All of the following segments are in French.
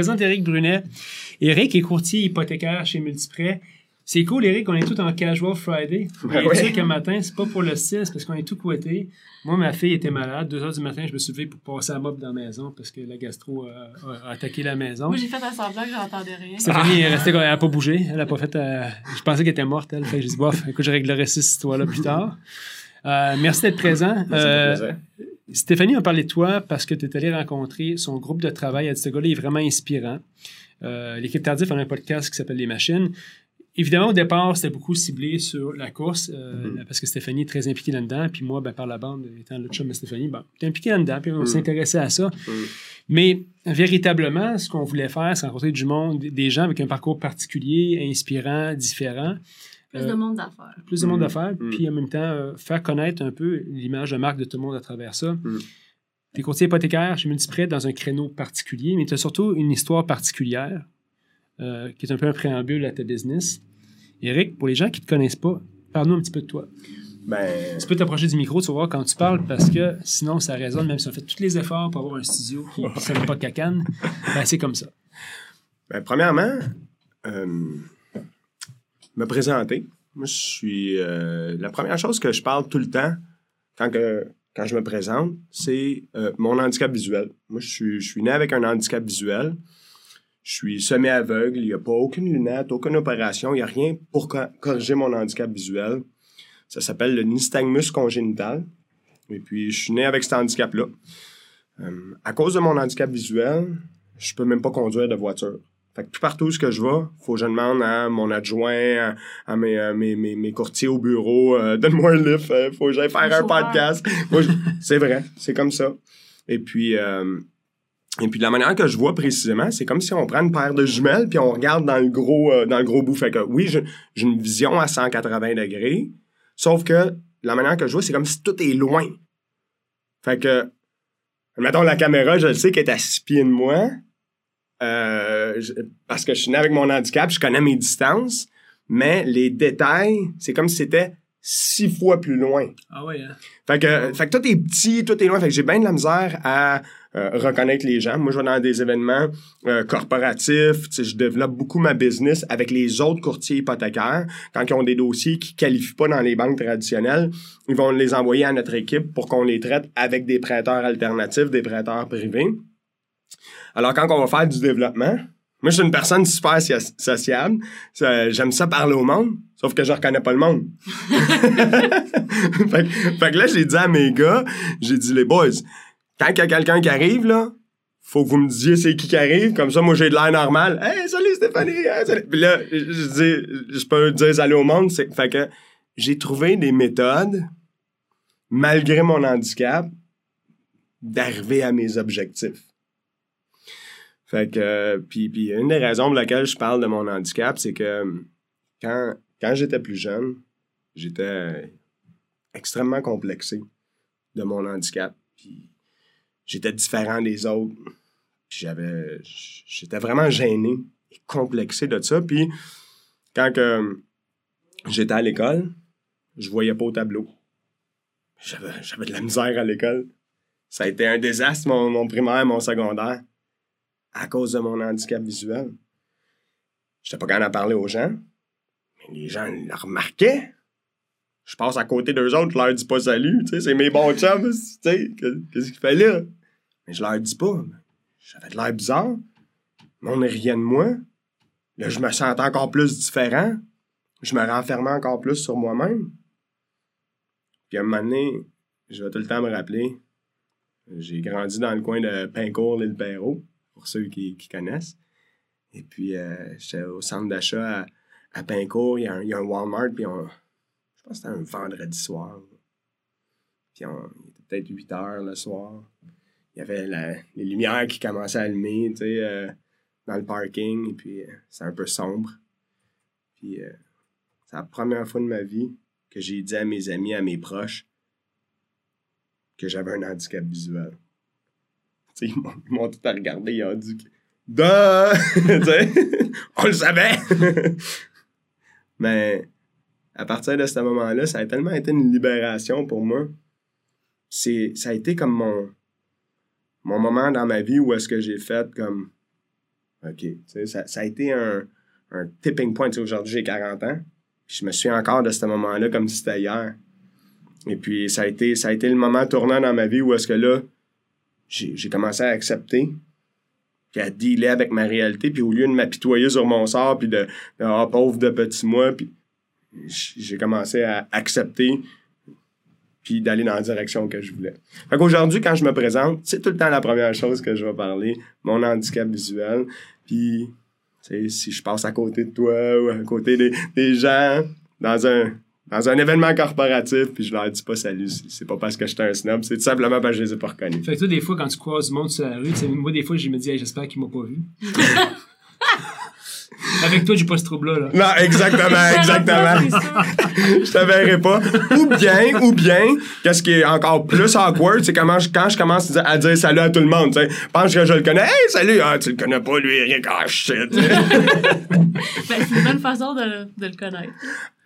Je vous présente Eric Brunet. Eric est courtier hypothécaire chez Multiprêt. C'est cool, Eric, on est tous en casual Friday. Ben ouais. tu sais qu'un matin, c'est pas pour le style, c'est parce qu'on est tout couetté. Moi, ma fille était malade. Deux heures du matin, je me suis levé pour passer la mop dans la maison parce que la gastro euh, a, a attaqué la maison. Moi, j'ai fait un semblant que j'entendais rien. Stéphanie est restée, elle n'a pas bougé. Elle a pas fait. euh, je pensais qu'elle était morte, elle. Fait que j'ai dit, bof, écoute, je réglerai cette histoire-là plus tard. Euh, merci d'être présent. Ça Euh, plaisir. Stéphanie a parlé de toi parce que tu es allé rencontrer son groupe de travail. Elle dit, ce gars-là est vraiment inspirant. Euh, L'équipe Tardif a un podcast qui s'appelle Les Machines. Évidemment, au départ, c'était beaucoup ciblé sur la course euh, Mhm. parce que Stéphanie est très impliquée là-dedans. Puis moi, ben, par la bande, étant le chum de Stéphanie, ben, t'es impliqué là-dedans. Puis on Mhm. s'intéressait à ça. Mhm. Mais véritablement, ce qu'on voulait faire, c'est rencontrer du monde, des gens avec un parcours particulier, inspirant, différent. Plus Euh, de monde d'affaires. plus de monde Mm. à faire, Mm. puis en même temps, euh, faire connaître un peu l'image de marque de tout le monde à travers ça. Mm. Tu es courtier hypothécaire chez Multiprêt dans un créneau particulier, mais tu as surtout une histoire particulière euh, qui est un peu un préambule à ta business. Eric, pour les gens qui ne te connaissent pas, parle-nous un petit peu de toi. Ben, Tu peux t'approcher du micro, tu vas voir quand tu parles, parce que sinon, ça résonne, même si on fait tous les efforts pour avoir un studio qui ne sonne pas cacane, ben, c'est comme ça. ben, premièrement, euh, me présenter. Moi, je suis. euh, la première chose que je parle tout le temps quand, quand je me présente, c'est euh, mon handicap visuel. Moi, je suis, je suis né avec un handicap visuel. Je suis semi-aveugle. Il n'y a pas aucune lunette, aucune opération. Il n'y a rien pour co- corriger mon handicap visuel. Ça s'appelle le nystagmus congénital. Et puis, je suis né avec cet handicap-là. Euh, à cause de mon handicap visuel, je peux même pas conduire de voiture. Fait que tout partout où ce que je vais, faut que je demande à mon adjoint, à, à mes, euh, mes, mes, mes courtiers au bureau, euh, donne-moi un lift, euh, faut que j'aille faire Un podcast. C'est vrai, c'est comme ça. Et puis, euh, et puis de la manière que je vois précisément, c'est comme si on prend une paire de jumelles puis on regarde dans le gros, dans le gros bout. Fait que oui, j'ai une vision à 180 degrés, sauf que la manière que je vois, c'est comme si tout est loin. Fait que, mettons la caméra, je le sais qu'elle est à six pieds de moi, euh, je- parce que je suis né avec mon handicap, je connais mes distances, mais les détails, c'est comme si c'était six fois plus loin. Ah ouais, hein? Fait que, fait que tout est petit, tout est loin. Fait que j'ai bien de la misère à euh, reconnaître les gens. Moi, je vais dans des événements euh, corporatifs. Je développe beaucoup ma business avec les autres courtiers hypothécaires. Quand ils ont des dossiers qui qualifient pas dans les banques traditionnelles, ils vont les envoyer à notre équipe pour qu'on les traite avec des prêteurs alternatifs, des prêteurs privés. Alors, quand on va faire du développement, moi, je suis une personne super so- sociable. J'aime ça parler au monde, sauf que je reconnais pas le monde. fait, que- là, j'ai dit à mes gars, j'ai dit, les boys, quand il y a quelqu'un qui arrive, là, faut que vous me disiez c'est qui qui arrive, comme ça, moi, j'ai de l'air normal. Hey, salut Stéphanie! hey, salut. Puis là, je dis, je peux dire salut au monde. Fait que j'ai trouvé des méthodes, malgré mon handicap, d'arriver à mes objectifs. Fait que, euh, puis, puis une des raisons pour lesquelles je parle de mon handicap, c'est que euh, quand, quand j'étais plus jeune, j'étais extrêmement complexé de mon handicap. Puis j'étais différent des autres. J'avais, j'étais vraiment gêné et complexé de ça. Puis quand euh, j'étais à l'école, je voyais pas au tableau. J'avais, j'avais de la misère à l'école. Ça a été un désastre, mon, mon primaire, mon secondaire, à cause de mon handicap visuel. J'étais pas capable d'en parler aux gens, mais les gens le remarquaient. Je passe à côté d'eux autres, je leur dis pas salut, tu sais, c'est mes bons chums, tu sais, que- qu'est-ce qu'il fait là? Mais je leur dis pas. J'avais de l'air bizarre. Mais on est rien de moi. Là, je me sentais encore plus différent. Je me renfermais encore plus sur moi-même. Puis à un moment donné, je vais tout le temps me rappeler, j'ai grandi dans le coin de Pincourt, l'île Perrault, pour ceux qui, connaissent. Et puis, euh, j'étais au centre d'achat à, Pincourt, il y, a un, Walmart, puis on, je pense que c'était un vendredi soir. Puis on, il était peut-être 8 heures le soir. Il y avait les lumières qui commençaient à allumer, tu sais, euh, dans le parking, et puis euh, c'est un peu sombre. Puis c'est la première fois de ma vie que j'ai dit à mes amis, à mes proches, que j'avais un handicap visuel. Ils m'ont- tout à regarder, ils ont dit. Duh! On le savait! Mais à partir de ce moment-là, ça a tellement été une libération pour moi. Ça a été comme mon, mon moment dans ma vie où est-ce que j'ai fait comme OK. Ça, ça a été un, tipping point. Aujourd'hui, j'ai 40 ans. Je me souviens encore de ce moment-là comme si c'était hier. Et puis, ça a, été, ça a été le moment tournant dans ma vie où est-ce que là, j'ai commencé à accepter, puis à dealer avec ma réalité, puis au lieu de m'apitoyer sur mon sort, puis de, ah, pauvre de petit moi, puis j'ai commencé à accepter, puis d'aller dans la direction que je voulais. Fait qu'aujourd'hui, quand je me présente, c'est tout le temps la première chose que je vais parler, mon handicap visuel, puis tu sais, si je passe à côté de toi ou à côté des gens dans un dans un événement corporatif, puis je leur dis pas salut, c'est pas parce que je suis un snob, c'est tout simplement parce que je les ai pas reconnus. Fait que toi, des fois, quand tu croises du monde sur la rue, tu sais, moi, des fois, je me dis, Hey, j'espère qu'il m'a pas vu. Avec toi, j'ai pas ce trouble-là. Là. Non, exactement, exactement. Je te verrai pas. Ou bien, ou bien, qu'est-ce qui est encore plus awkward, c'est comment je, quand je commence à dire salut à tout le monde, tu sais. Pense que je le connais. Hey, salut! Ah, tu le connais pas, lui, Eric. Ah, shit. Ben, c'est une bonne façon de, de le connaître.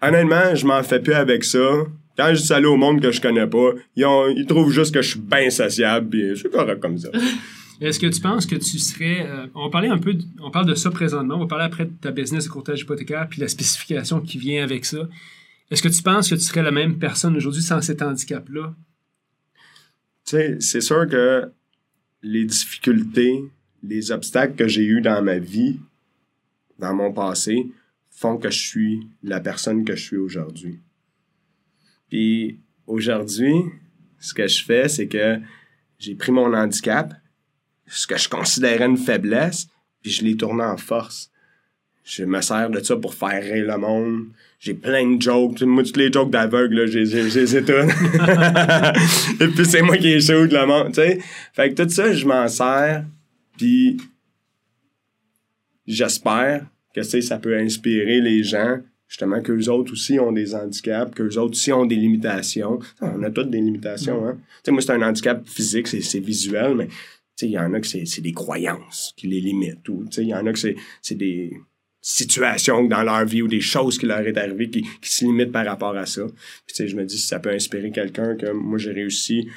Honnêtement, je m'en fais plus avec ça. Quand je dis salut au monde que je connais pas, ils, ont- ils trouvent juste que je suis bien sociable, puis c'est correct comme ça. Est-ce que tu penses que tu serais. euh, on parler un peu. on parle de ça présentement. On va parler après de ta business de courtage hypothécaire puis la spécification qui vient avec ça. Est-ce que tu penses que tu serais la même personne aujourd'hui sans cet handicap-là? Tu sais, c'est sûr que les difficultés, les obstacles que j'ai eus dans ma vie, dans mon passé, font que je suis la personne que je suis aujourd'hui. Puis aujourd'hui, ce que je fais, c'est que j'ai pris mon handicap, ce que je considérais une faiblesse, puis je l'ai tourné en force. Je me sers de ça pour faire rire le monde. J'ai plein de jokes. Moi, toutes les jokes d'aveugle, j'ai les ai toutes. Et puis, c'est moi qui ai chaud le monde, tu sais. Fait que tout ça, je m'en sers. Puis, j'espère que, tu sais, ça peut inspirer les gens, justement, qu'eux autres aussi ont des handicaps, qu'eux autres aussi ont des limitations. On a toutes des limitations, hein. Tu sais, moi, c'est un handicap physique, c'est visuel, mais, il y en a que c'est des croyances qui les limitent. Il y en a que c'est des situations dans leur vie ou des choses qui leur est arrivées qui, qui se limitent par rapport à ça. Puis, je me dis, si ça peut inspirer quelqu'un que moi, j'ai réussi,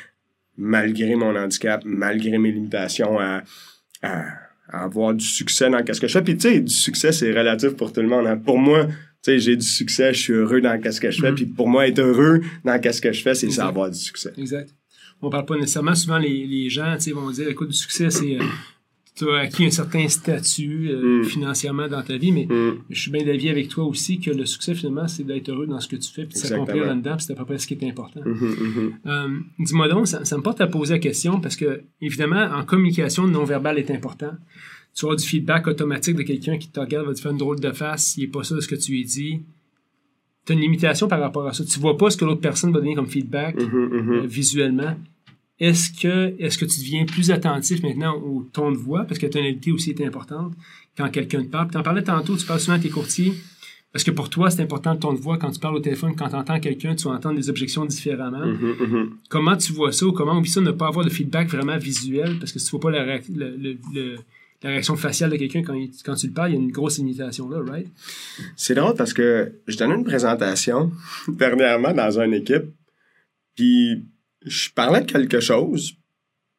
malgré mon handicap, malgré mes limitations, à, à, à avoir du succès dans qu'est-ce que je fais. Puis, tu sais, du succès, c'est relatif pour tout le monde. hein. Pour moi, tu sais, j'ai du succès, je suis heureux dans qu'est-ce que je fais. Mhm. Puis, pour moi, être heureux dans qu'est-ce que je fais, c'est ça, avoir du succès. Exact. On parle pas nécessairement. Souvent, les, les gens vont dire écoute, du succès, c'est. tu as acquis un certain statut euh, Mm. financièrement dans ta vie, mais Mm. je suis bien d'avis avec toi aussi que le succès, finalement, c'est d'être heureux dans ce que tu fais puis de s'accomplir là-dedans, puis c'est à peu près ce qui est important. Mhm, mhm. Euh, Dis-moi donc, ça, ça me porte à poser la question parce que, évidemment, en communication, le non-verbal est important. Tu avoir du feedback automatique de quelqu'un qui te regarde, va te faire une drôle de face, il n'est pas ça de ce que tu lui dis. Tu as une limitation par rapport à ça. Tu vois pas ce que l'autre personne va donner comme feedback Mhm, mhm. euh, visuellement. Est-ce que, est-ce que tu deviens plus attentif maintenant au ton de voix, parce que la tonalité aussi est importante quand quelqu'un te parle? Tu en parlais tantôt, tu parles souvent à tes courtiers, parce que pour toi, c'est important le ton de voix quand tu parles au téléphone, quand tu entends quelqu'un, tu vas entendre des objections différemment. Mhm. Comment tu vois ça ou comment on vit ça, ne pas avoir de feedback vraiment visuel, parce que si tu vois pas le- le- la réaction faciale de quelqu'un quand, quand tu le parles, il y a une grosse limitation là, right? C'est drôle parce que je donnais une présentation dernièrement dans une équipe, puis je parlais de quelque chose,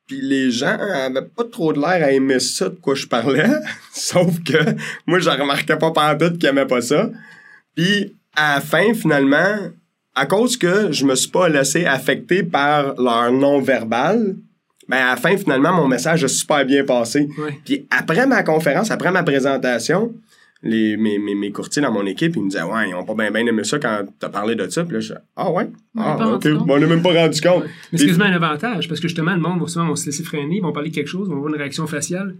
puis les gens avaient pas trop de l'air à aimer ça de quoi je parlais, sauf que moi, je remarquais pas pantoute qu'ils aimaient pas ça. Puis à la fin, finalement, à cause que je me suis pas laissé affecter par leur non-verbal, ben à la fin, finalement, mon message a super bien passé. Ouais. Puis après ma conférence, après ma présentation, les, mes, mes, mes courtiers dans mon équipe, ils me disaient Ouais, ils ont pas bien ben aimé ça quand t'as parlé de ça. Puis là, je Ah ouais? On Ah, ok. Bon, on n'est même pas rendu compte. Mais c'est Puis- quasiment un avantage, parce que justement, le monde va souvent vont se laisser freiner, ils vont parler de quelque chose, ils vont avoir une réaction faciale.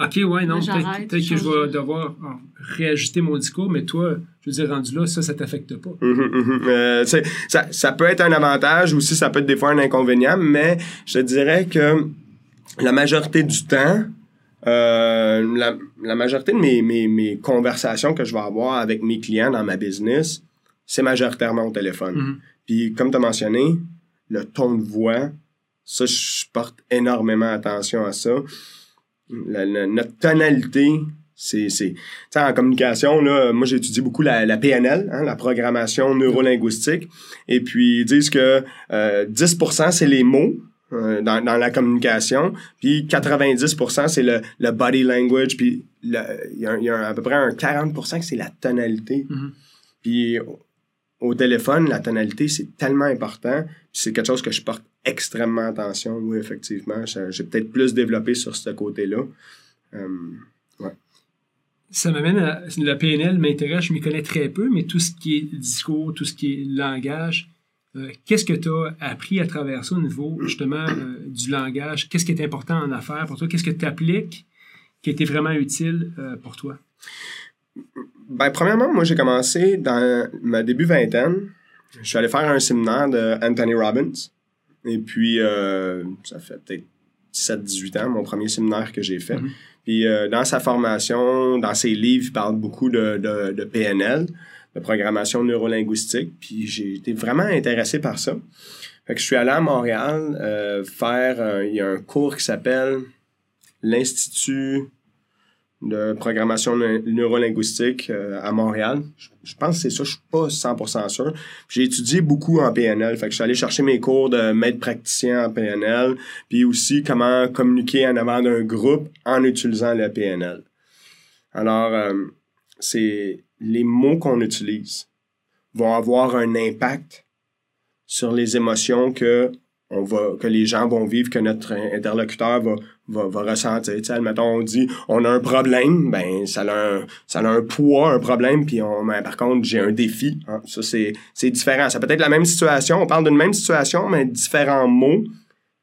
OK, ouais, non, peut-être que je vais devoir ah, réajuster mon discours, mais toi, je veux dire, rendu là, ça, ça t'affecte pas. Mhm, mhm. Euh, ça, ça peut être un avantage aussi, ça peut être des fois un inconvénient, mais je te dirais que la majorité du temps, euh, la, la majorité de mes, mes, mes conversations que je vais avoir avec mes clients dans ma business, c'est majoritairement au téléphone. Mhm. Puis comme tu as mentionné, le ton de voix, ça, je porte énormément attention à ça. La- la- notre tonalité, c'est... c'est- Tu sais, en communication, là, moi, j'étudie beaucoup la, la PNL, hein, la programmation neurolinguistique. Et puis, ils disent que euh, 10% c'est les mots, euh, dans, dans la communication. Puis 90%, c'est le, le body language. Puis il y, a un- il y a un- à peu près un 40% que c'est la tonalité. Mhm. Puis au- téléphone, la tonalité, c'est tellement important. C'est quelque chose que je porte extrêmement attention. Oui, effectivement. J'ai peut-être plus développé sur ce côté-là. Euh, Ça m'amène à. Le PNL m'intéresse, je m'y connais très peu, mais tout ce qui est discours, tout ce qui est langage, euh, qu'est-ce que tu as appris à travers ça au niveau justement euh, du langage? Qu'est-ce qui est important en affaires pour toi? Qu'est-ce que tu appliques qui a été vraiment utile euh, pour toi? Ben, premièrement, moi, j'ai commencé dans ma début vingtaine. Je suis allé faire un séminaire de Anthony Robbins. Et puis, euh, ça fait peut-être 17-18 ans, mon premier séminaire que j'ai fait. Mhm. Puis, euh, dans sa formation, dans ses livres, il parle beaucoup de, de, de PNL, de programmation neurolinguistique. Puis, j'ai été vraiment intéressé par ça. Fait que je suis allé à Montréal euh, faire... il y a un cours qui s'appelle l'Institut de programmation ne- neurolinguistique euh, à Montréal. Je, pense que c'est ça, je suis pas 100% sûr. J'ai étudié beaucoup en PNL, fait que je suis allé chercher mes cours de maître praticien en PNL, puis aussi comment communiquer en avant d'un groupe en utilisant le PNL. Alors, euh, c'est les mots qu'on utilise vont avoir un impact sur les émotions que on va que les gens vont vivre, que notre interlocuteur va va, va ressentir. Tu sais, admettons, on dit on a un problème, ben ça a un, ça a un poids, un problème, puis on, ben, par contre, j'ai un défi. hein. Ça, c'est, c'est différent. Ça peut être la même situation, on parle d'une même situation, mais différents mots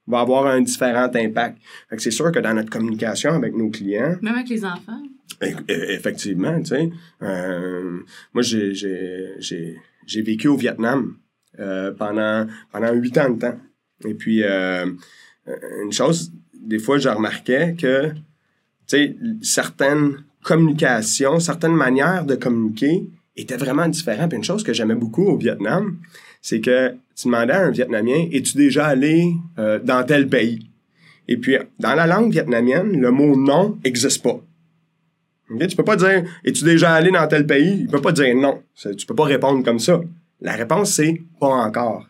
vont avoir un différent impact. Fait que c'est sûr que dans notre communication avec nos clients, Même avec les enfants? E- e- Effectivement, tu sais. Euh, moi, j'ai, j'ai, j'ai, j'ai vécu au Vietnam euh, pendant, pendant huit ans de temps. Et puis, euh, une chose, des fois, je remarquais que, tu certaines communications, certaines manières de communiquer étaient vraiment différentes. Puis une chose que j'aimais beaucoup au Vietnam, c'est que tu demandais à un Vietnamien, es-tu déjà allé euh, dans tel pays? Et puis, dans la langue vietnamienne, le mot non n'existe pas. Ok? Tu peux pas dire Es-tu déjà allé dans tel pays? Il peut pas dire non. Tu peux pas répondre comme ça. La réponse, c'est pas encore.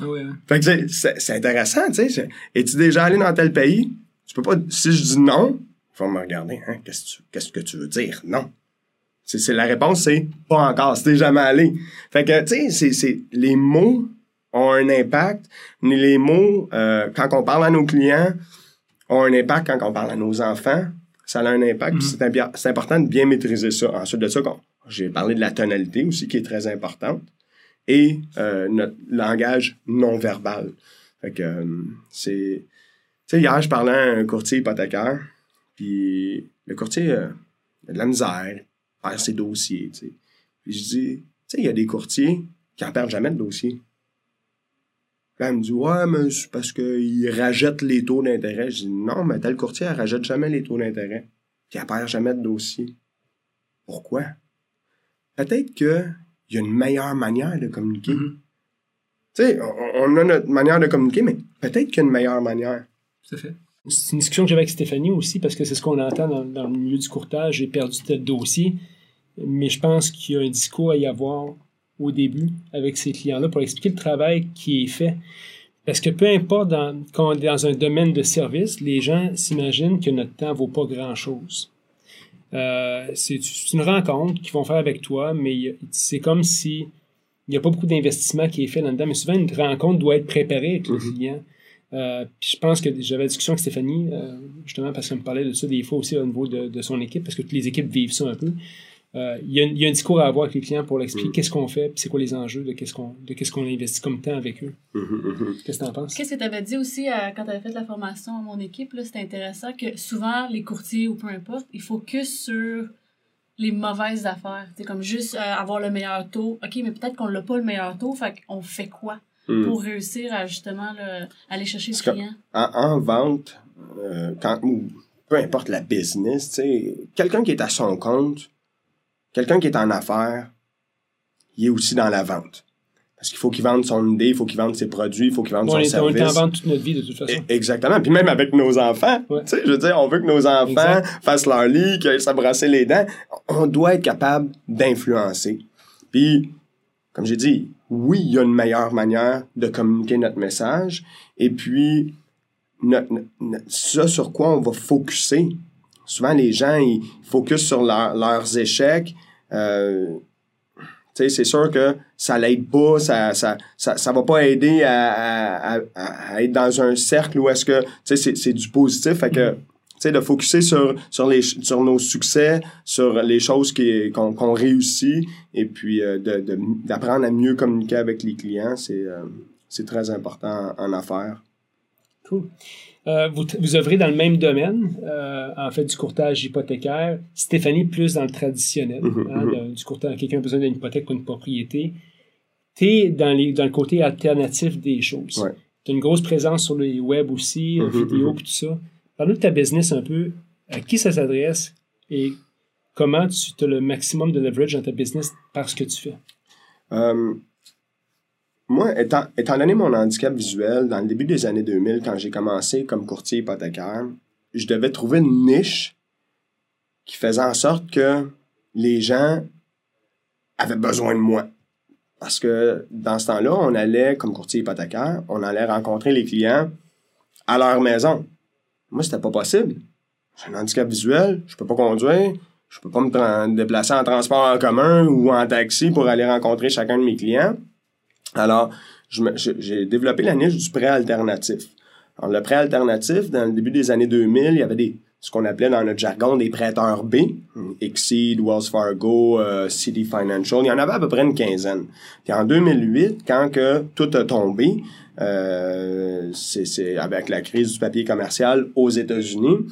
Ah ouais. Fait que c'est- intéressant, tu sais. Es-tu déjà allé dans tel pays? Tu peux pas. Si je dis non, il faut me regarder. Hein? Qu'est-ce, que tu- qu'est-ce que tu veux dire? Non? C'est, c'est- la réponse, c'est pas encore. T'es jamais allé. Fait que, tu sais, c'est, c'est, les mots ont un impact. Mais les mots, euh, quand on parle à nos clients, ont un impact quand on parle à nos enfants. Ça a un impact. Mhm. C'est, important de bien maîtriser ça. Ensuite de ça, j'ai parlé de la tonalité aussi, qui est très importante. Et euh, notre langage non verbal. Fait que euh, c'est. Tu sais, hier, je parlais à un courtier hypothécaire, puis le courtier euh, a de la misère, perd ses dossiers, tu sais. Puis je dis, tu sais, il y a des courtiers qui en perdent jamais de dossier. Là, elle me dit, ouais, mais c'est parce qu'ils rajoutent les taux d'intérêt. Je dis, non, mais tel courtier, elle rajoute jamais les taux d'intérêt. Puis elle perd jamais de dossier. Pourquoi? Peut-être qu'il y a une meilleure manière de communiquer. Mhm. Tu sais, on, on a notre manière de communiquer, mais peut-être qu'il y a une meilleure manière. Tout à fait. C'est une discussion que j'avais avec Stéphanie aussi, parce que c'est ce qu'on entend dans, dans le milieu du courtage. J'ai perdu tel dossier, mais je pense qu'il y a un discours à y avoir au début avec ces clients-là pour expliquer le travail qui est fait. Parce que peu importe dans, quand on est dans un domaine de service, les gens s'imaginent que notre temps ne vaut pas grand-chose. Euh, c'est une rencontre qu'ils vont faire avec toi, mais c'est comme si il n'y a pas beaucoup d'investissement qui est fait là-dedans. Mais souvent, une rencontre doit être préparée avec le client. Euh, puis je pense que j'avais la discussion avec Stéphanie, euh, justement parce qu'elle me parlait de ça des fois aussi au niveau de, de son équipe, parce que toutes les équipes vivent ça un peu. Euh, Il y, a un- il y a un discours à avoir avec les clients pour l'expliquer qu'est-ce qu'on fait, c'est quoi les enjeux de qu'est-ce qu'on de qu'est-ce qu'on investit comme temps avec eux. Mhm, Qu'est-ce que tu en penses? Qu'est-ce que tu avais dit aussi euh, quand tu avais fait la formation à mon équipe? là, C'était intéressant que souvent, les courtiers ou peu importe, ils focusent sur les mauvaises affaires. C'est comme juste euh, avoir le meilleur taux. OK, mais peut-être qu'on l'a pas le meilleur taux, fait qu'on fait quoi mhm. pour réussir à justement là, aller chercher le client? en, en vente, euh, quand, ou peu importe la business, quelqu'un qui est à son compte, quelqu'un qui est en affaires, il est aussi dans la vente. Parce qu'il faut qu'il vende son idée, il faut qu'il vende ses produits, il faut qu'il vende on, son est, on est en service. vente toute notre vie de toute façon. E- Exactement. Puis même avec nos enfants, Ouais. tu sais, je veux dire, on veut que nos enfants Exact. fassent leur lit, qu'ils brasser les dents. On doit être capable d'influencer. Puis, comme j'ai dit, oui, il y a une meilleure manière de communiquer notre message. Et puis, notre, ça sur quoi on va focuser. Souvent, les gens, ils focusent sur leur- leurs échecs. Euh, c'est sûr que ça l'aide pas, ça, ça, ça, ça va pas aider à, à, à- à être dans un cercle où est-ce que, tu sais, c'est, c'est du positif. Fait que, tu sais, de focuser sur, sur, les, sur nos succès, sur les choses qui, qu'on, réussit, et puis euh, de, de- d'apprendre à mieux communiquer avec les clients, c'est, euh, c'est très important en affaires. Cool. Euh, vous, vous œuvrez dans le même domaine, euh, en fait, du courtage hypothécaire. Stéphanie, plus dans le traditionnel, Mhm, hein, mhm. du courtage, quelqu'un a besoin d'une hypothèque pour une propriété. Tu es dans, les, dans le côté alternatif des choses. Ouais. Tu as une grosse présence sur les web aussi, euh, Mhm, vidéo, puis tout ça. Parle-nous de ta business un peu. À qui ça s'adresse et comment tu as le maximum de leverage dans ta business par ce que tu fais? Moi, étant, étant donné mon handicap visuel, dans le début des années 2000, quand j'ai commencé comme courtier hypothécaire, je devais trouver une niche qui faisait en sorte que les gens avaient besoin de moi. Parce que dans ce temps-là, on allait, comme courtier hypothécaire, on allait rencontrer les clients à leur maison. Moi, c'était pas possible. J'ai un handicap visuel, je peux pas conduire, je peux pas me déplacer en transport en commun ou en taxi pour aller rencontrer chacun de mes clients. Alors, j'ai développé la niche du prêt alternatif. Alors, le prêt alternatif, dans le début des années 2000, il y avait des, ce qu'on appelait dans notre jargon des prêteurs B, Exceed, Wells Fargo, euh, City Financial. Il y en avait à peu près une quinzaine. Puis en 2008, quand que tout a tombé, euh, c'est avec la crise du papier commercial aux États-Unis,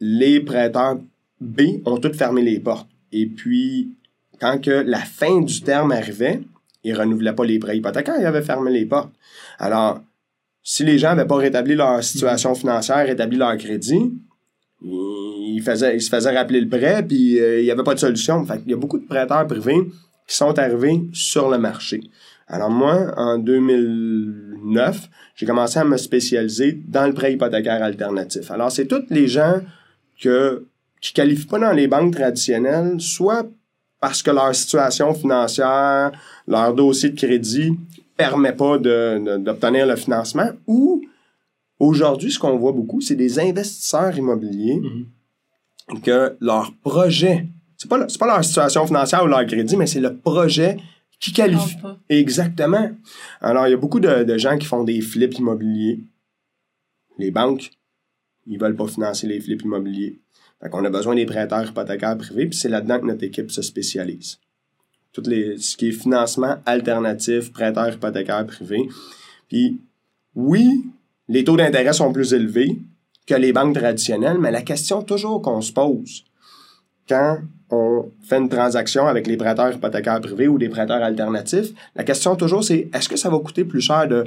les prêteurs B ont tous fermé les portes. Et puis, quand que la fin du terme arrivait, ils renouvelaient pas les prêts hypothécaires, ils avaient fermé les portes. Alors, si les gens n'avaient pas rétabli leur situation financière, rétabli leur crédit, ils, faisaient, ils se faisaient rappeler le prêt, puis euh, il n'y avait pas de solution. Fait il y a beaucoup de prêteurs privés qui sont arrivés sur le marché. Alors moi, en 2009, j'ai commencé à me spécialiser dans le prêt hypothécaire alternatif. Alors, c'est tous les gens que, qui qualifient pas dans les banques traditionnelles, soit parce que leur situation financière, leur dossier de crédit permet pas d'obtenir le financement, ou aujourd'hui, ce qu'on voit beaucoup, c'est des investisseurs immobiliers Mhm. que leur projet, c'est pas, c'est pas leur situation financière ou leur crédit, mais c'est le projet qui qualifie. Exactement. Alors, il y a beaucoup de, de gens qui font des flips immobiliers. Les banques, ils veulent pas financer les flips immobiliers. Fait qu'on a besoin des prêteurs hypothécaires privés, puis c'est là-dedans que notre équipe se spécialise. Tout les, ce qui est financement alternatif, prêteurs hypothécaires privés. Puis, oui, les taux d'intérêt sont plus élevés que les banques traditionnelles, mais la question toujours qu'on se pose quand on fait une transaction avec les prêteurs hypothécaires privés ou des prêteurs alternatifs, la question toujours c'est est-ce que ça va coûter plus cher de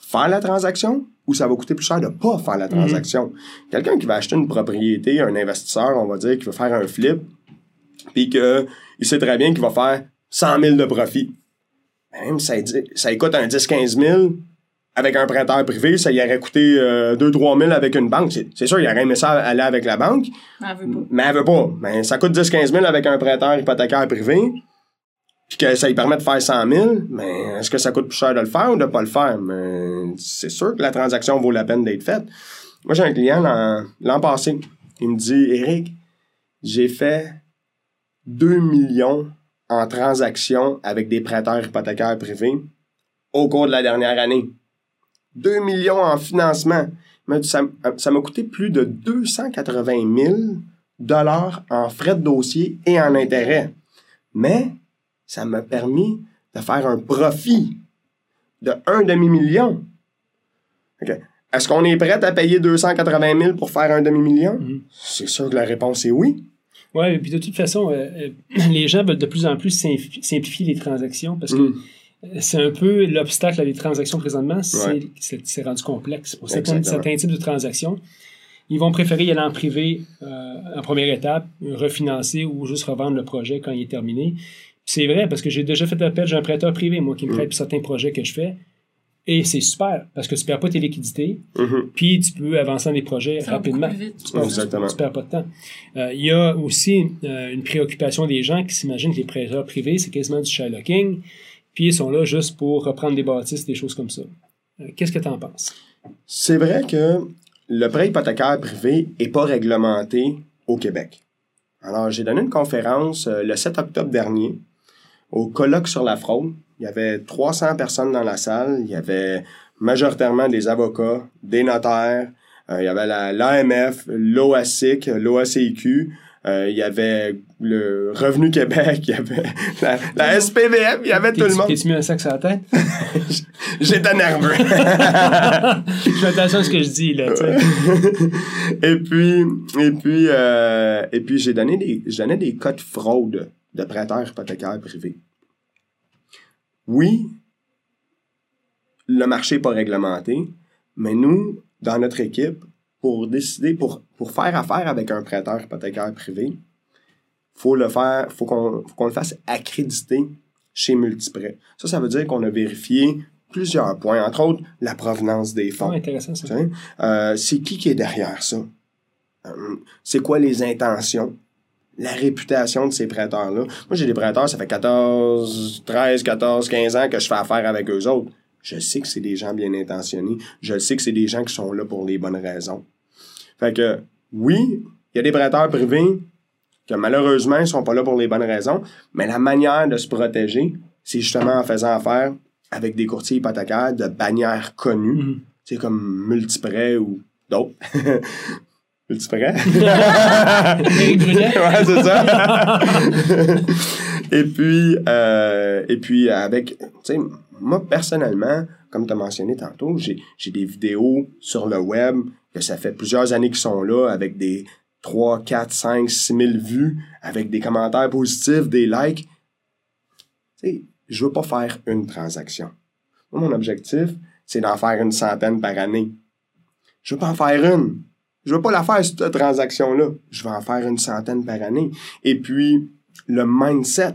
faire la transaction ou ça va coûter plus cher de pas faire la transaction? Quelqu'un qui va acheter une propriété, un investisseur, on va dire, qui va faire un flip, puis qu'il sait très bien qu'il va faire 100 000 de profit. Même ça, ça coûte un 10-15 000 avec un prêteur privé, ça y aurait coûté 2-3 000 avec une banque. C'est c'est sûr, il aurait aimé ça aller avec la banque, Mais elle veut pas. mais elle veut pas. Ben, ça coûte 10-15 000 avec un prêteur hypothécaire privé, puis que ça lui permet de faire 100 000, mais est-ce que ça coûte plus cher de le faire ou de pas le faire? Mais c'est sûr que la transaction vaut la peine d'être faite. Moi, j'ai un client l'an passé. Il me dit, Eric, j'ai fait 2 millions en transactions avec des prêteurs hypothécaires privés au cours de la dernière année. 2 millions en financement. Il m'a dit, Ça ça m'a coûté plus de 280 000 dollars en frais de dossier et en intérêt. Mais ça m'a permis de faire un profit de un demi-million. Est-ce qu'on est prêt à payer 280 000 pour faire un demi-million? Mhm. C'est sûr que la réponse est oui. Oui, et puis de toute façon, euh, euh, les gens veulent de plus en plus simplifier, les transactions parce que Mm. euh, c'est un peu l'obstacle à des transactions présentement, c'est Ouais. rendu complexe. Pour certains, types de transactions, ils vont préférer y aller en privé euh, en première étape, refinancer ou juste revendre le projet quand il est terminé. C'est vrai parce que j'ai déjà fait appel, j'ai un prêteur privé, moi, qui me Mm. prête pour certains projets que je fais. Et c'est super parce que tu ne perds pas tes liquidités, Mhm. puis tu peux avancer dans des projets Ça va beaucoup rapidement. plus vite. Tu. Tu perds pas de temps. Euh, Il y a aussi euh, une préoccupation des gens qui s'imaginent que les prêteurs privés, c'est quasiment du Sherlocking. puis ils sont là juste pour reprendre des bâtisses, des choses comme ça. Euh, Qu'est-ce que tu en penses? C'est vrai que le prêt hypothécaire privé n'est pas réglementé au Québec. Alors, j'ai donné une conférence euh, le 7 octobre dernier au colloque sur la fraude. Il y avait 300 personnes dans la salle. Il y avait majoritairement des avocats, des notaires. Euh, il y avait la- l'AMF, l'OASIC, l'OACIQ. Euh, il y avait le Revenu Québec, il y avait la, la SPVM, il y avait tout le monde. t'es-tu mis un sac sur la tête? J'étais nerveux. je fais attention à ce que je dis, là, et puis, et puis, euh, et puis j'ai donné des, je donnais des cas de fraude de prêteurs hypothécaires privés. Oui, le marché n'est pas réglementé, mais nous, dans notre équipe, pour décider, pour, pour faire affaire avec un prêteur hypothécaire privé, faut le faire, faut qu'on, faut qu'on le fasse accréditer chez Multiprêt. Ça, ça veut dire qu'on a vérifié plusieurs points, entre autres la provenance des fonds. Ouais, intéressant, ça. Euh, c'est qui qui est derrière ça? Euh, c'est quoi les intentions? La réputation de ces prêteurs-là. Moi, j'ai des prêteurs, ça fait 14, 13, 14, 15 ans que je fais affaire avec eux autres. Je sais que c'est des gens bien intentionnés. Je sais que c'est des gens qui sont là pour les bonnes raisons. Fait que, oui, il y a des prêteurs privés que malheureusement, ils sont pas là pour les bonnes raisons, mais la manière de se protéger, c'est justement en faisant affaire avec des courtiers hypothécaires de bannières connues Mhm. c'est comme Multiprêt ou d'autres. Éric Brunet? ouais, c'est ça. et puis, euh, et puis avec, tu sais, moi personnellement, comme tu as mentionné tantôt, j'ai, j'ai des vidéos sur le web que ça fait plusieurs années qu'ils sont là avec des 3, 4, 5, 6 000 vues, avec des commentaires positifs, des likes. Tu sais, je veux pas faire une transaction. Moi, mon objectif, c'est d'en faire une centaine par année. Je veux pas en faire une. Je veux pas la faire, cette transaction-là. Je vais en faire une centaine par année. Et puis, le mindset,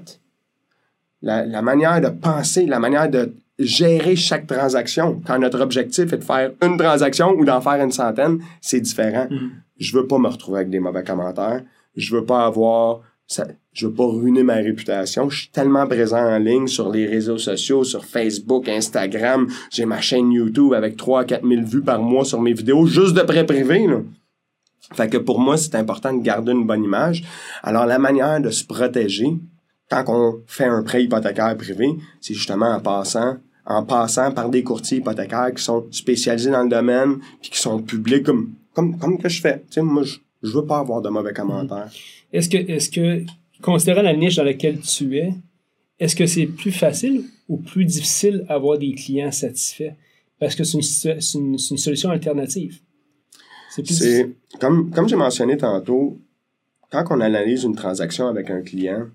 la, la manière de penser, la manière de gérer chaque transaction, quand notre objectif est de faire une transaction ou d'en faire une centaine, c'est différent. Mhm. Je veux pas me retrouver avec des mauvais commentaires. Je veux pas avoir... Ça, je veux pas ruiner ma réputation. Je suis tellement présent en ligne sur les réseaux sociaux, sur Facebook, Instagram. J'ai ma chaîne YouTube avec 3 à 4 000 vues par mois sur mes vidéos, juste de prêt privé, là. Fait que pour moi, c'est important de garder une bonne image. Alors, la manière de se protéger quand on fait un prêt hypothécaire privé, c'est justement en passant, en passant par des courtiers hypothécaires qui sont spécialisés dans le domaine puis qui sont publics comme, comme, comme que je fais. Moi, je, je veux pas avoir de mauvais commentaires. Est-ce que, est-ce que, considérant la niche dans laquelle tu es, est-ce que c'est plus facile ou plus difficile d'avoir des clients satisfaits? Parce que c'est une, une solution alternative. C'est comme, comme j'ai mentionné tantôt, quand on analyse une transaction avec un client,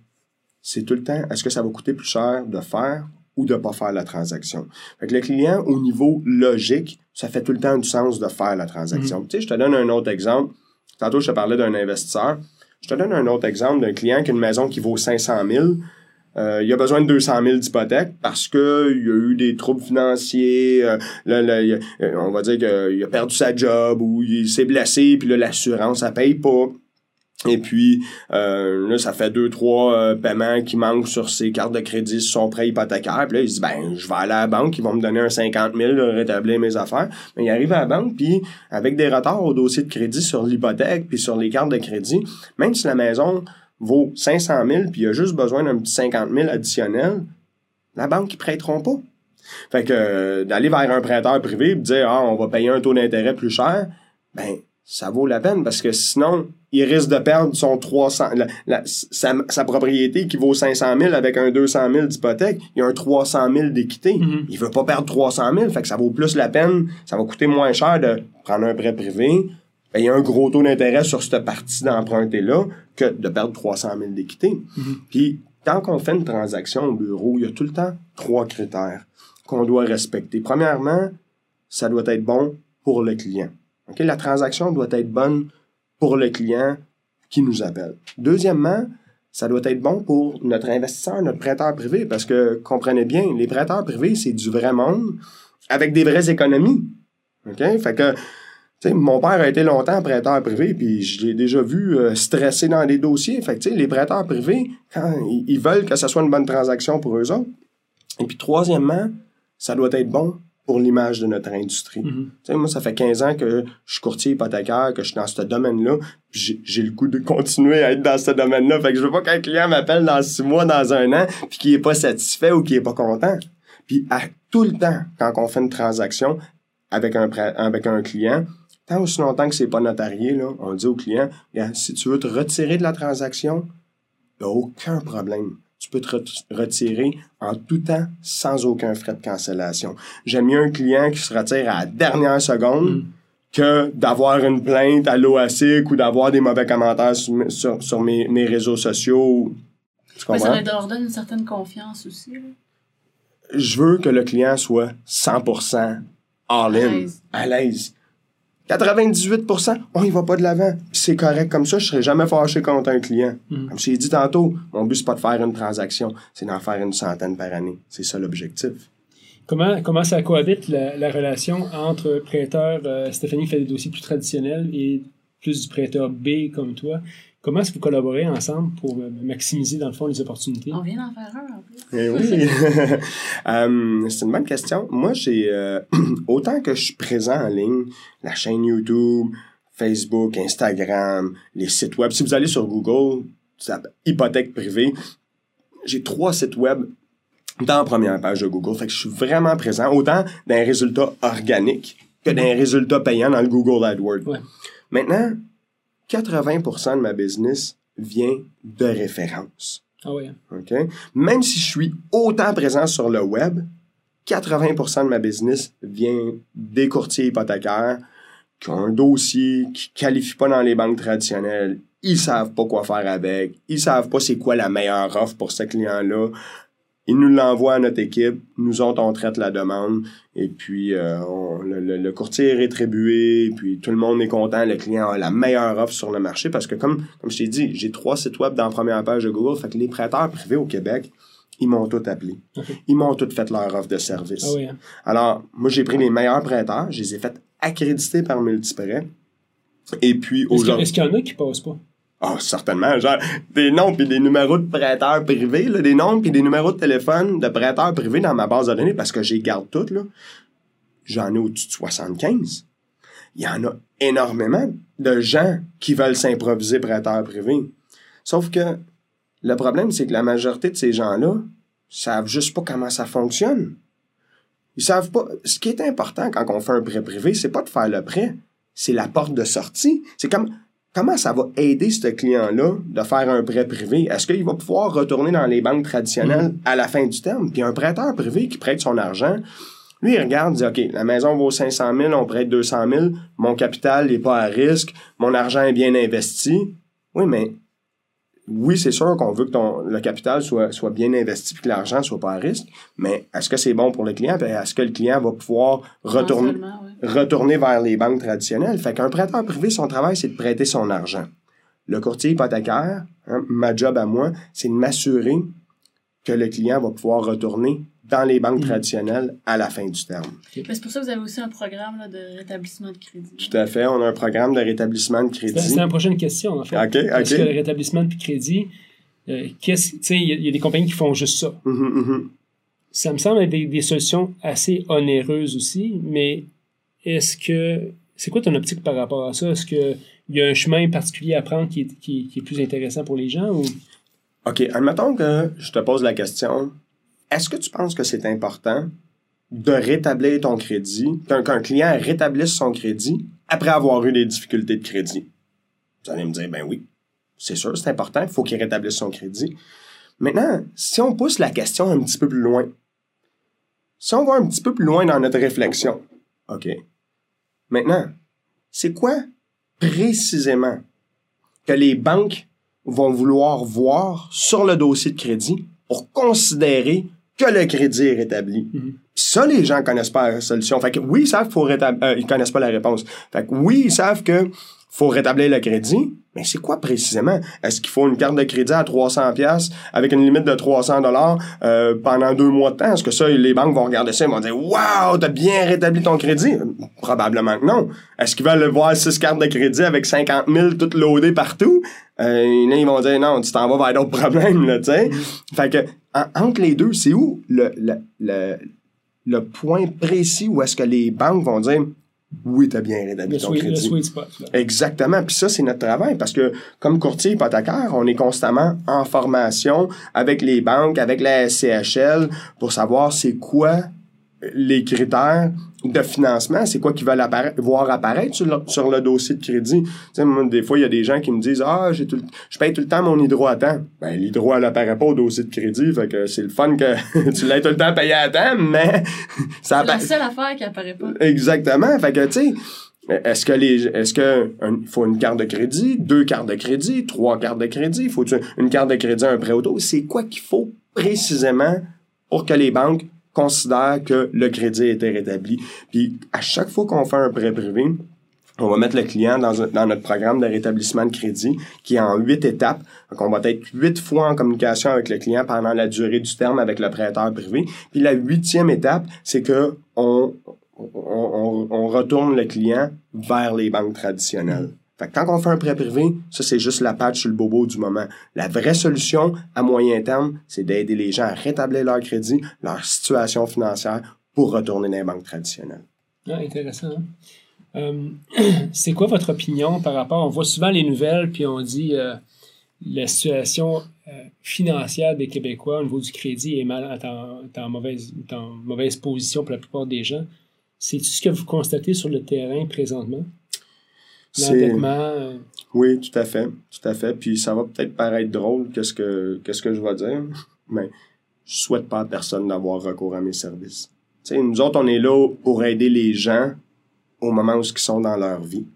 c'est tout le temps est-ce que ça va coûter plus cher de faire ou de pas faire la transaction? Fait que le client, au niveau logique, ça fait tout le temps du sens de faire la transaction. Tu sais, je te donne un autre exemple. Tantôt, je te parlais d'un investisseur. Je te donne un autre exemple d'un client qui a une maison qui vaut 500 000. Euh, il a besoin de 200 000 d'hypothèque parce que il y a eu des troubles financiers. euh, là, là, il euh, on va dire qu'il a perdu sa job ou il s'est blessé, puis là, l'assurance, ça paye pas. Et puis, euh, là, ça fait deux, trois euh, paiements qui manquent sur ses cartes de crédit, sur son prêt hypothécaire. Puis là, il se dit, ben, je vais aller à la banque, ils vont me donner un 50 000, là, rétablir mes affaires. Mais il arrive à la banque, puis avec des retards au dossier de crédit sur l'hypothèque, puis sur les cartes de crédit, même si la maison vaut 500 000, puis il a juste besoin d'un petit 50 000 additionnel, la banque, ils prêteront pas. Fait que euh, d'aller vers un prêteur privé et dire, ah, on va payer un taux d'intérêt plus cher, ben, ça vaut la peine parce que sinon, il risque de perdre son 300, la- la- sa, sa propriété qui vaut 500 000 avec un 200 000 d'hypothèque, il y a un 300 000 d'équité. Mhm. Il veut pas perdre 300 000, fait que ça vaut plus la peine, ça va coûter moins cher de prendre un prêt privé, payer un gros taux d'intérêt sur cette partie d'emprunter-là que de perdre 300 000 d'équité. Puis, quand on fait une transaction au bureau, il y a tout le temps trois critères qu'on doit respecter. Premièrement, ça doit être bon pour le client. La transaction doit être bonne pour le client qui nous appelle. Deuxièmement, ça doit être bon pour notre investisseur, notre prêteur privé, parce que, comprenez bien, les prêteurs privés, c'est du vrai monde avec des vraies économies. OK? Fait que, mon père a été longtemps prêteur privé, puis je l'ai déjà vu euh, stresser dans des dossiers. Fait que, les prêteurs privés, quand ils, ils veulent que ce soit une bonne transaction pour eux autres, Et puis, troisièmement, ça doit être bon pour l'image de notre industrie. Mhm. Moi, ça fait 15 ans que je suis courtier hypothécaire, que je suis dans ce domaine-là. puis J'ai le goût de continuer à être dans ce domaine-là. Fait que je veux pas qu'un client m'appelle dans six mois, dans un an, puis qu'il est pas satisfait ou qu'il est pas content. Puis à tout le temps, quand on fait une transaction avec un, avec un client, tant aussi longtemps que c'est pas notarié, là, on dit au client, si tu veux te retirer de la transaction, il a aucun problème. Tu peux te ret- retirer en tout temps sans aucun frais de cancellation. J'aime mieux un client qui se retire à la dernière seconde Mm. que d'avoir une plainte à l'OASIC ou d'avoir des mauvais commentaires sur, mes- sur, sur mes, mes réseaux sociaux. Tu Mais ça leur donne une certaine confiance aussi. là. Je veux que le client soit 100% À all-in, à l'aise. 98%, on y va pas de l'avant. C'est correct comme ça, je serai jamais fâché contre un client. Mm. Comme je t'ai dit tantôt, mon but c'est pas de faire une transaction, c'est d'en faire une centaine par année. C'est ça l'objectif. Comment, comment ça cohabite la, la relation entre prêteur, euh, Stéphanie qui fait des dossiers plus traditionnels et plus du prêteur B comme toi? Comment est-ce que vous collaborez ensemble pour euh, maximiser, dans le fond, les opportunités? On vient d'en faire un en plus. Eh oui. Euh, c'est une bonne question. Moi, j'ai euh, autant que je suis présent en ligne, la chaîne YouTube, Facebook, Instagram, les sites web. Si vous allez sur Google, ça hypothèque privée. J'ai trois sites web dans la première page de Google. Fait que je suis vraiment présent, autant dans les résultats organiques que dans les résultats payants dans le Google AdWords. Ouais. Maintenant, 80% de ma business vient de références. Ah ouais. OK? Même si je suis autant présent sur le web, 80% de ma business vient des courtiers hypothécaires qui ont un dossier, qui ne qualifient pas dans les banques traditionnelles. Ils savent pas quoi faire avec. Ils savent pas c'est quoi la meilleure offre pour ce client-là. Ils nous l'envoient à notre équipe. Nous autres, on traite la demande. Et puis, euh, on- le, courtier est rétribué. Puis, tout le monde est content. Le client a la meilleure offre sur le marché. Parce que, comme, comme je t'ai dit, j'ai trois sites web dans la première page de Google. Fait que les prêteurs privés au Québec, ils m'ont tout appelé. Ils m'ont tout fait leur offre de service. Ah hein. Alors, moi, j'ai pris les meilleurs prêteurs. Je les ai fait accréditer par Multiprêt. Et puis, aujourd'hui... est-ce qu'il y en a qui passent pas? Ah, certainement. Genre, des noms puis des numéros de prêteurs privés, là, des noms puis des numéros de téléphone de prêteurs privés dans ma base de données parce que j'y garde toutes, là. J'en ai au-dessus de 75. Il y en a énormément de gens qui veulent s'improviser prêteurs privés. Sauf que le problème, c'est que la majorité de ces gens-là savent juste pas comment ça fonctionne. Ils savent pas. Ce qui est important quand on fait un prêt privé, c'est pas de faire le prêt, c'est la porte de sortie. C'est comme comment ça va aider ce client-là de faire un prêt privé? Est-ce qu'il va pouvoir retourner dans les banques traditionnelles à la fin du terme? Puis un prêteur privé qui prête son argent, lui, il regarde, il dit, OK, la maison vaut 500 000, on prête 200 000, mon capital n'est pas à risque, mon argent est bien investi. Oui, mais oui, c'est sûr qu'on veut que ton, le capital soit, soit bien investi et que l'argent soit pas à risque, mais est-ce que c'est bon pour le client? Est-ce que le client va pouvoir retourner, ouais. retourner vers les banques traditionnelles? Fait qu'un prêteur privé, son travail, c'est de prêter son argent. Le courtier hypothécaire, hein, ma job à moi, c'est de m'assurer que le client va pouvoir retourner dans les banques Mhm. traditionnelles à la fin du terme. C'est pour ça que vous avez aussi un programme là, de rétablissement de crédit. Tout à fait. On a un programme de rétablissement de crédit. c'était la prochaine question, en fait. OK, Parce que le rétablissement de crédit, euh, qu'est-ce- tu sais, il y, a- il y a des compagnies qui font juste ça. Mhm, mhm. Ça me semble être des, des solutions assez onéreuses aussi, mais est-ce que. C'est quoi ton optique par rapport à ça? Est-ce qu'il y a un chemin particulier à prendre qui est, qui, qui est plus intéressant pour les gens? Ou... OK, admettons que je te pose la question. Est-ce que tu penses que c'est important de rétablir ton crédit, qu'un client rétablisse son crédit après avoir eu des difficultés de crédit? Vous allez me dire, ben oui, c'est sûr, c'est important, il faut qu'il rétablisse son crédit. Maintenant, si on pousse la question un petit peu plus loin, si on va un petit peu plus loin dans notre réflexion, OK. Maintenant, c'est quoi précisément que les banques vont vouloir voir sur le dossier de crédit pour considérer que le crédit est rétabli. Mhm. Ça, les gens connaissent pas la solution. Fait que oui, ils savent qu'il faut rétablir, euh, ils connaissent pas la réponse. Fait que oui, ils savent que faut rétablir le crédit, mais c'est quoi précisément? Est-ce qu'il faut une carte de crédit à 300 pièces avec une limite de 300 dollars euh, pendant deux mois de temps? Est-ce que ça, les banques vont regarder ça et vont dire « Wow, t'as bien rétabli ton crédit? » Probablement que non. Est-ce qu'ils veulent voir six cartes de crédit avec 50 000 toutes loadées partout? Euh, là, ils vont dire « Non, tu t'en vas vers d'autres problèmes, là, tu sais. Fait que, entre les deux, c'est où le, le, le, le point précis où est-ce que les banques vont dire oui, tu as bien rétabli Le ton le crédit. spot. là. Exactement. Puis ça, c'est notre travail parce que comme courtier hypothécaire, on est constamment en formation avec les banques, avec la SCHL pour savoir c'est quoi les critères de financement, c'est quoi qu'ils veulent appara- voir apparaître sur le, sur le dossier de crédit. Moi, des fois, il y a des gens qui me disent Ah, j'ai tout le- je paye tout le temps mon hydro à temps. Ben, l'hydro, elle apparaît pas au dossier de crédit. Fait que c'est le fun que tu l'aies tout le temps payé à temps, mais ça C'est la apparaît. seule affaire qui apparaît pas. Exactement. Fait que, tu sais, est-ce que les, est-ce que un- il faut une carte de crédit, deux cartes de crédit, trois cartes de crédit, faut une carte de crédit, un prêt auto? C'est quoi qu'il faut précisément pour que les banques considèrent que le crédit a été rétabli? Puis, à chaque fois qu'on fait un prêt privé, on va mettre le client dans, dans notre programme de rétablissement de crédit qui est en huit étapes. Donc, on va être huit fois en communication avec le client pendant la durée du terme avec le prêteur privé. Puis la huitième étape, c'est que on, on, on- on retourne le client vers les banques traditionnelles. Fait que quand on fait un prêt privé, ça c'est juste la patch sur le bobo du moment. La vraie solution à moyen terme, c'est d'aider les gens à rétablir leur crédit, leur situation financière pour retourner dans les banques traditionnelles. Ah, intéressant. hein? Euh, c'est quoi votre opinion par rapport, on voit souvent les nouvelles, puis on dit euh, la situation euh, financière des Québécois au niveau du crédit est, mal, en, en mauvaise, en mauvaise position pour la plupart des gens. C'est ce que vous constatez sur le terrain présentement? L'endettement, euh, Oui, tout à fait, tout à fait. Puis ça va peut-être paraître drôle qu'est-ce que qu'est-ce que je vais dire, mais je souhaite pas à personne d'avoir recours à mes services. Tu sais, nous autres, on est là pour aider les gens au moment où ils sont dans leur vie.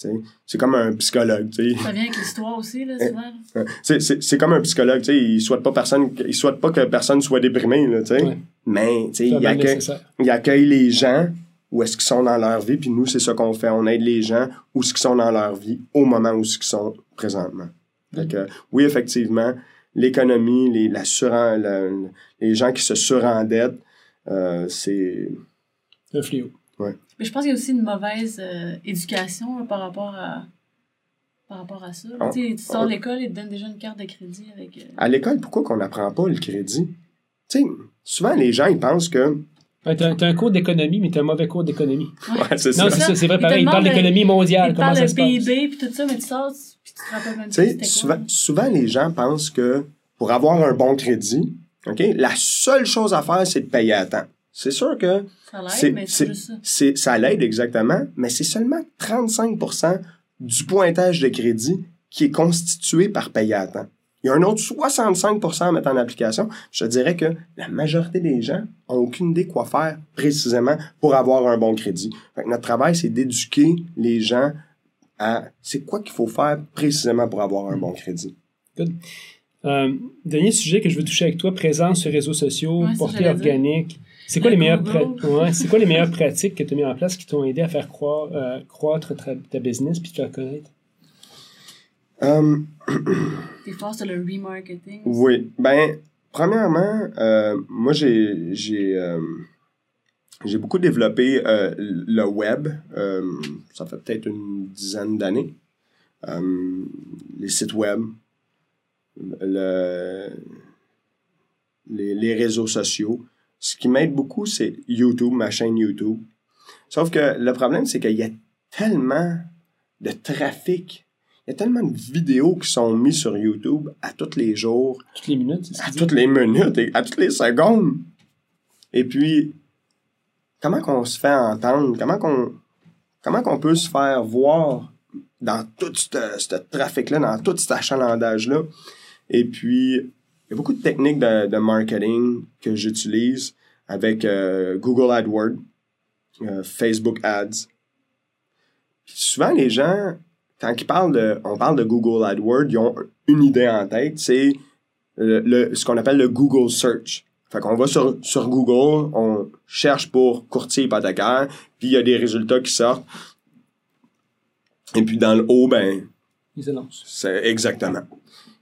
Tu sais, c'est comme un psychologue, tu sais. Ça vient avec l'histoire aussi, là, souvent. là. C'est- C'est c'est comme un psychologue, tu sais. Il souhaite pas personne, il souhaite pas que personne soit déprimé, là, tu sais. Ouais. Mais, tu sais, c'est il accueille, il accueille les gens où est-ce qu'ils sont dans leur vie, puis nous, c'est ça qu'on fait. On aide les gens où est-ce qu'ils sont dans leur vie au moment où est-ce qu'ils sont présentement. Fait que, oui, effectivement, l'économie, les, la suren- la- les gens qui se surendettent, euh, c'est... Un fléau. Mais je pense qu'il y a aussi une mauvaise euh, éducation là, par rapport à par rapport à ça. On- Tu sais, tu sors on- de l'école, ils te donnent déjà une carte de crédit avec. euh, À l'école, pourquoi qu'on n'apprend pas le crédit? Tu sais, souvent, les gens, ils pensent que... Ouais, t'as, t'as un cours d'économie, mais t'as un mauvais cours d'économie. Ouais, c'est Non, ça. c'est ça, c'est vrai, pareil. Il parle d'économie mondiale, ils te comment ça se passe? PIB puis tout ça, mais tu sors, puis tu te rappelles même pas quoi. souvent, souvent, les gens pensent que pour avoir un bon crédit, OK, la seule chose à faire, c'est de payer à temps. C'est sûr que Ça c'est- l'aide, mais c'est c'est- juste ça. c'est, ça l'aide exactement, mais c'est seulement 35% du pointage de crédit qui est constitué par payer à temps. Il y a un autre 65 à mettre en application. Je te dirais que la majorité des gens ont aucune idée quoi faire précisément pour avoir un bon crédit. Fait que notre travail, c'est d'éduquer les gens à c'est quoi qu'il faut faire précisément pour avoir un bon crédit. Euh, dernier sujet que je veux toucher avec toi, présence sur les réseaux sociaux, Ouais, portée organique. C'est quoi, Le les meilleures Google. pra- ouais, c'est quoi les meilleures pratiques que tu as mis en place qui t'ont aidé à faire croire, euh, croître ta, ta business puis te faire connaître? Euh, T'es fort sur le remarketing. Oui. Ben, premièrement, euh, moi, j'ai, j'ai, euh, j'ai beaucoup développé euh, le web. Euh, ça fait peut-être une dizaine d'années. Euh, les sites web, le, les, les réseaux sociaux. Ce qui m'aide beaucoup, c'est YouTube, ma chaîne YouTube. Sauf que le problème, c'est qu'il y a tellement de trafic il y a tellement de vidéos qui sont mises sur YouTube à tous les jours, Toutes les minutes, c'est ce à dit? toutes les minutes et à toutes les secondes. Et puis, comment qu'on se fait entendre? Comment qu'on comment qu'on peut se faire voir dans tout ce, ce trafic-là, dans tout cet achalandage-là? Et puis, il y a beaucoup de techniques de, de marketing que j'utilise avec euh, Google AdWords, euh, Facebook Ads. Puis souvent, les gens, quand ils parlent de, on parle de Google AdWords, ils ont une idée en tête, c'est le, le- ce qu'on appelle le Google Search. Fait qu'on va sur, sur Google, on cherche pour courtier hypothécaire, puis il y a des résultats qui sortent. Et puis dans le haut, ben, Ils annoncent. c'est exactement.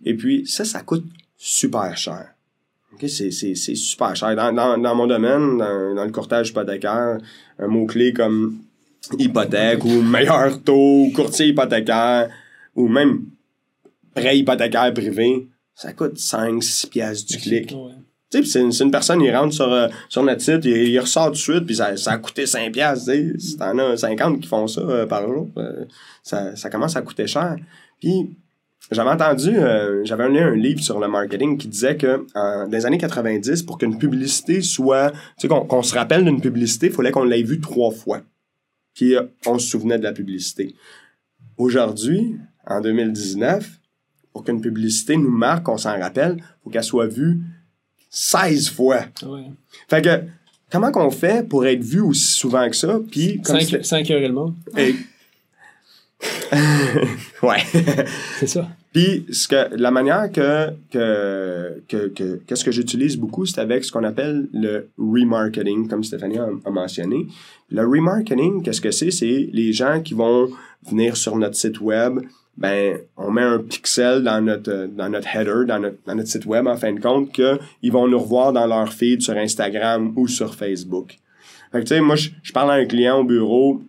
Et puis ça, ça coûte super cher. OK, c'est, c'est, c'est super cher. Dans, dans, dans mon domaine, dans, dans le courtage hypothécaire, un mot-clé comme hypothèque ou meilleur taux, courtier hypothécaire ou même prêt hypothécaire privé, ça coûte 5, 6 piastres du clic. Ouais. Tu sais, c'est une, personne, il rentre sur, euh, sur notre site, il, il ressort tout de suite, puis ça, ça a coûté 5 piastres. Si t'en as 50 qui font ça euh, par jour, euh, ça, ça commence à coûter cher. Puis j'avais entendu, j'avais lu un livre sur le marketing qui disait que en, dans les années 90, pour qu'une publicité soit, tu sais, qu'on qu'on se rappelle d'une publicité, il fallait qu'on l'ait vue trois fois. On se souvenait de la publicité. Aujourd'hui, en 2019, pour qu'une publicité nous marque, qu'on s'en rappelle, faut qu'elle soit vue 16 fois. Fait que, comment qu'on fait pour être vu aussi souvent que ça? Puis, comme Cinq, cinq heures et le monde. ouais. C'est ça. Puis, ce que, la manière que, que, que, que, qu'est-ce que j'utilise beaucoup, c'est avec ce qu'on appelle le remarketing, comme Stéphanie a, mentionné. Le remarketing, qu'est-ce que c'est? C'est les gens qui vont venir sur notre site web, ben, on met un pixel dans notre, dans notre header, dans notre, dans notre site web, en fin de compte, qu'ils vont nous revoir dans leur feed sur Instagram ou sur Facebook. Fait que, tu sais, moi, je parle à un client au bureau,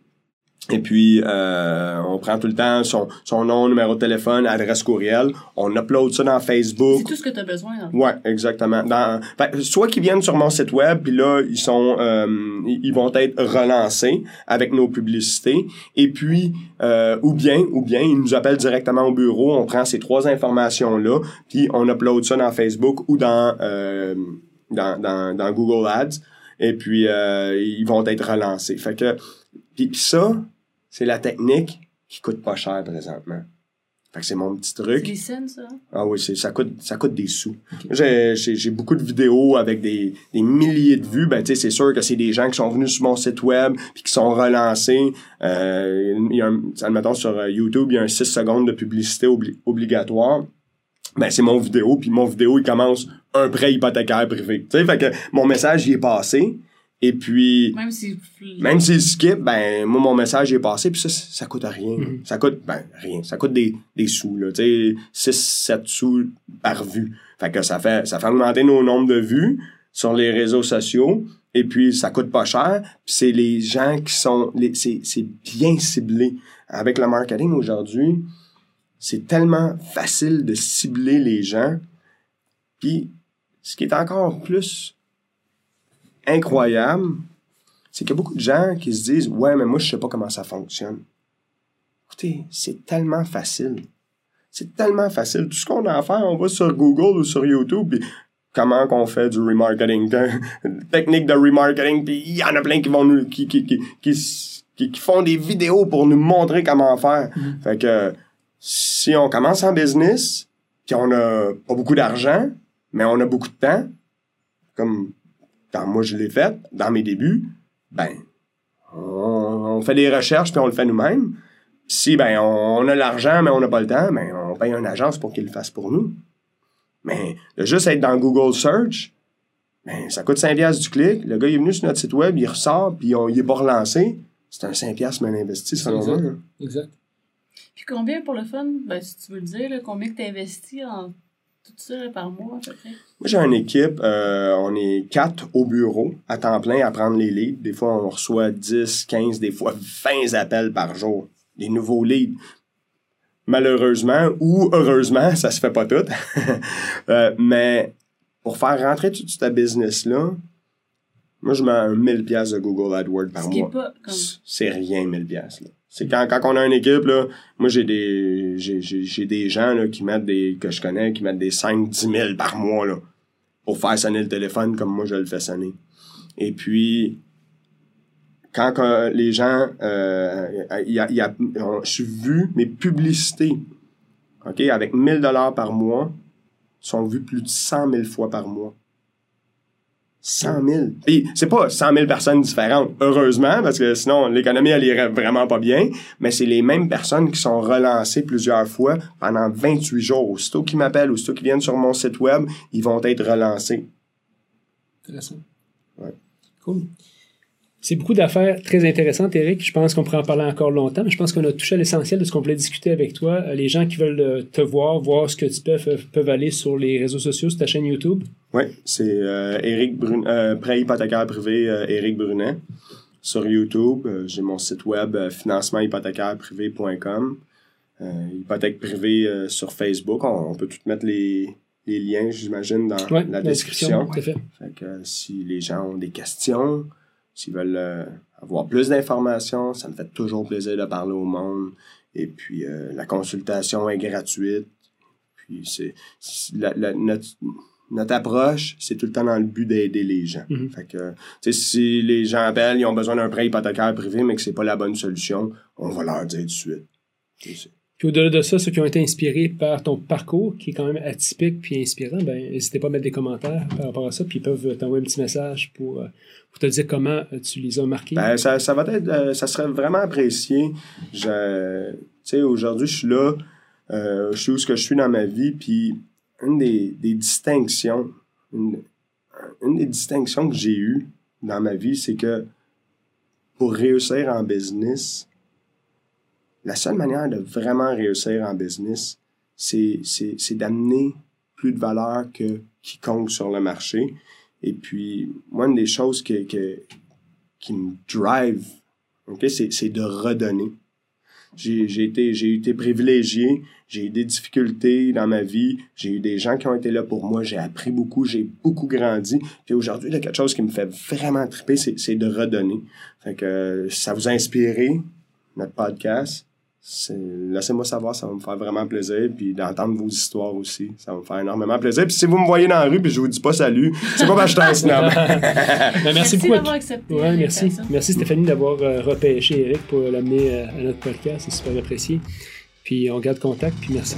et puis, euh, on prend tout le temps son, son nom, numéro de téléphone, adresse courriel. On upload ça dans C'est Facebook. tout ce que tu as besoin. Dans... Ouais, exactement. Dans, fait, soit qu'ils viennent sur mon site web, puis là, ils sont, euh, ils ils vont être relancés avec nos publicités. Et puis, euh, ou bien, ou bien, ils nous appellent directement au bureau. On prend ces trois informations-là, puis on upload ça dans Facebook ou dans, euh, dans, dans, dans Google Ads. Et puis, euh, ils vont être relancés. Fait que, puis, puis ça, c'est la technique qui coûte pas cher présentement. Fait que c'est mon petit C'est truc. scènes, ça? Ah oui, c'est, ça, coûte, ça coûte des sous. J'ai, beaucoup de vidéos avec des, des milliers de vues. Ben, tu sais, c'est sûr que c'est des gens qui sont venus sur mon site web puis qui sont relancés. Euh, il y a un, admettons, sur euh, YouTube, il y a un 6 secondes de publicité obli- obligatoire. Ben, c'est mon vidéo, puis mon vidéo, il commence un prêt hypothécaire privé. Tu sais, fait que mon message, il est passé. Et puis, Même si. même s'il skip, ben, moi, mon message est passé, puis ça, ça coûte rien. Mhm. Ça coûte, ben, rien. Ça coûte des, des sous, là. Tu sais, 6, 7 sous par vue. Fait que ça fait, ça fait augmenter nos nombres de vues sur les réseaux sociaux. Et puis, ça coûte pas cher. Puis c'est les gens qui sont, c'est bien ciblé. Avec le marketing aujourd'hui, c'est tellement facile de cibler les gens. Puis, ce qui est encore plus incroyable, c'est qu'il y a beaucoup de gens qui se disent Ouais, mais moi, je sais pas comment ça fonctionne. Écoutez, c'est tellement facile. C'est tellement facile. Tout ce qu'on a à faire, on va sur Google ou sur YouTube, puis comment qu'on fait du remarketing, technique de remarketing, puis il y en a plein qui vont nous, qui, qui, qui, qui, font des vidéos pour nous montrer comment faire. Fait que si on commence en business, puis on a pas beaucoup d'argent, mais on a beaucoup de temps, comme quand moi je l'ai fait, dans mes débuts, ben, on, on fait des recherches puis on le fait nous-mêmes. Si ben on, a l'argent mais on n'a pas le temps, ben on paye une agence pour qu'il le fasse pour nous. Mais de juste être dans Google Search, ben ça coûte 5 piastres du clic. Le gars il est venu sur notre site web, il ressort puis on, il est pas relancé. C'est un 5 piastres mal investi selon moi. Exact. Puis combien pour le fun? Ben, si tu veux le dire, là, combien que tu investis en tout ça par mois, à peu près? Moi, j'ai une équipe, euh, on est quatre au bureau, à temps plein, à prendre les leads. Des fois, on reçoit 10, 15, des fois 20 appels par jour. Des nouveaux leads. Malheureusement ou heureusement, ça se fait pas tout. Euh, mais pour faire rentrer tout ce business-là, moi, je mets un 1000 pièces de Google AdWords par Ce mois. est pas comme. C'est rien, 1000 pièces. C'est quand, quand on a une équipe, là, moi, j'ai des, j'ai, des gens, là, qui mettent des, que je connais, qui mettent des 5, 10 000 par mois, là, pour faire sonner le téléphone comme moi, je le fais sonner. Et puis, quand les gens, euh, y a, y a, je suis vu, mes publicités, OK, avec 1000 dollars par mois, sont vues plus de 100 000 fois par mois. 100 000. Puis c'est pas 100 000 personnes différentes, heureusement, parce que sinon l'économie elle irait vraiment pas bien, mais c'est les mêmes personnes qui sont relancées plusieurs fois pendant 28 jours. Aussitôt qu'ils m'appellent, aussitôt qu'ils viennent sur mon site web, ils vont être relancés. Intéressant. Ouais. Cool. C'est beaucoup d'affaires très intéressantes, Eric. Je pense qu'on pourrait en parler encore longtemps, mais je pense qu'on a touché à l'essentiel de ce qu'on voulait discuter avec toi. Euh, Les gens qui veulent euh, te voir, voir ce que tu peux, euh, peuvent aller sur les réseaux sociaux, sur ta chaîne YouTube. Oui, c'est euh, Éric Brun euh, prêt hypothécaire privé euh, Éric Brunet sur YouTube. J'ai mon site web financementhypothécaireprivé.com. Euh, hypothèque privée sur Facebook. On, on peut tout mettre les, les liens, j'imagine, dans Ouais, la description. À fait. Fait que si les gens ont des questions, s'ils veulent euh, avoir plus d'informations, ça me fait toujours plaisir de parler au monde. Et puis, euh, la consultation est gratuite. Puis, c'est notre, notre approche, c'est tout le temps dans le but d'aider les gens. Fait que, tu sais, si les gens appellent, ils ont besoin d'un prêt hypothécaire privé, mais que c'est pas la bonne solution, on va leur dire tout de suite. Puis au-delà de ça, ceux qui ont été inspirés par ton parcours, qui est quand même atypique puis inspirant, ben n'hésitez pas à mettre des commentaires par rapport à ça, puis ils peuvent t'envoyer un petit message pour, euh, pour te dire comment euh, tu les as marqués. Ben, ça, ça va être, euh, ça serait vraiment apprécié. Je, aujourd'hui, je suis là, je sais où ce que je suis dans ma vie, puis une des, des distinctions, une, une des distinctions que j'ai eues dans ma vie, c'est que pour réussir en business, la seule manière de vraiment réussir en business, c'est, d'amener plus de valeur que quiconque sur le marché. Et puis, moi, une des choses que, qui me drive, ok, c'est, de redonner. J'ai, été, privilégié, j'ai eu des difficultés dans ma vie, j'ai eu des gens qui ont été là pour moi, j'ai appris beaucoup, j'ai beaucoup grandi. Puis aujourd'hui, il y a quelque chose qui me fait vraiment triper, c'est, de redonner. Euh, ça vous a inspiré, notre podcast, laissez-moi savoir, ça va me faire vraiment plaisir. Puis d'entendre vos histoires aussi, ça va me faire énormément plaisir. Puis si vous me voyez dans la rue puis je vous dis pas salut, c'est pas parce que je suis un snob. Ben, merci, Merci beaucoup. d'avoir accepté Ouais, merci. Merci Stéphanie d'avoir euh, repêché Eric pour l'amener euh, à notre podcast. C'est super apprécié. Puis on garde contact, puis merci.